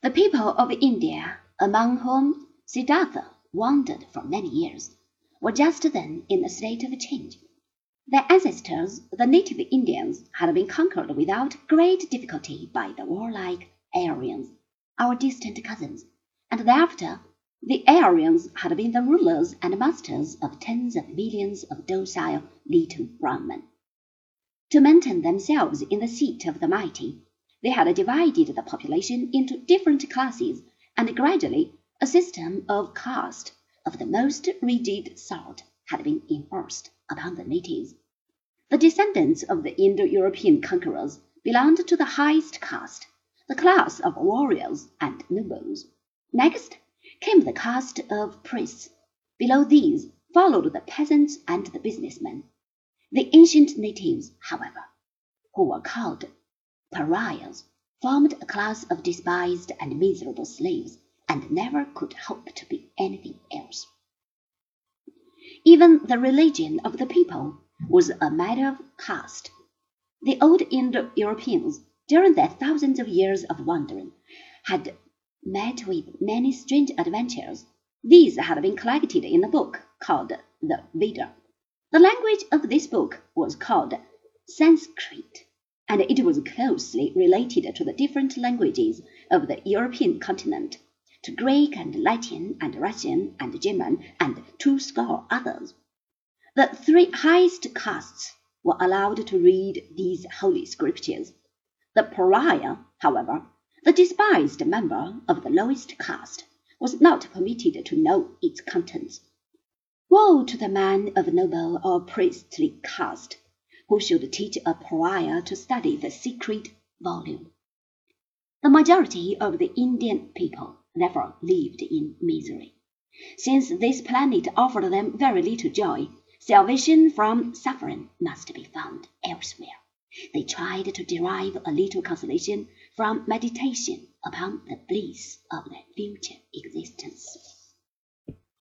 The people of India, among whom Siddhartha wandered for many years, were just then in a state of change. Their ancestors, the native Indians, had been conquered without great difficulty by the warlike Aryans, our distant cousins, and thereafter the Aryans had been the rulers and masters of tens of millions of docile little brown men. To maintain themselves in the seat of the mighty, they had divided the population into different classes, and gradually a system of caste of the most rigid sort had been enforced upon the natives. The descendants of the Indo European conquerors belonged to the highest caste, the class of warriors and nobles. Next came the caste of priests. Below these followed the peasants and the businessmen. The ancient natives, however, who were called pariahs, formed a class of despised and miserable slaves, and never could hope to be anything else. Even the religion of the people was a matter of caste. The old Indo Europeans, during their thousands of years of wandering, had met with many strange adventures. These had been collected in a book called the Veda. The language of this book was called Sanskrit, and it was closely related to the different languages of the European continent, to Greek and Latin and Russian and German and two score others. The three highest castes were allowed to read these holy scriptures. The pariah, however, the despised member of the lowest caste, was not permitted to know its contents. Woe to the man of noble or priestly caste who should teach a pariah to study the secret volume. The majority of the Indian people therefore lived in misery. Since this planet offered them very little joy, salvation from suffering must be found elsewhere. They tried to derive a little consolation from meditation upon the bliss of their future existence.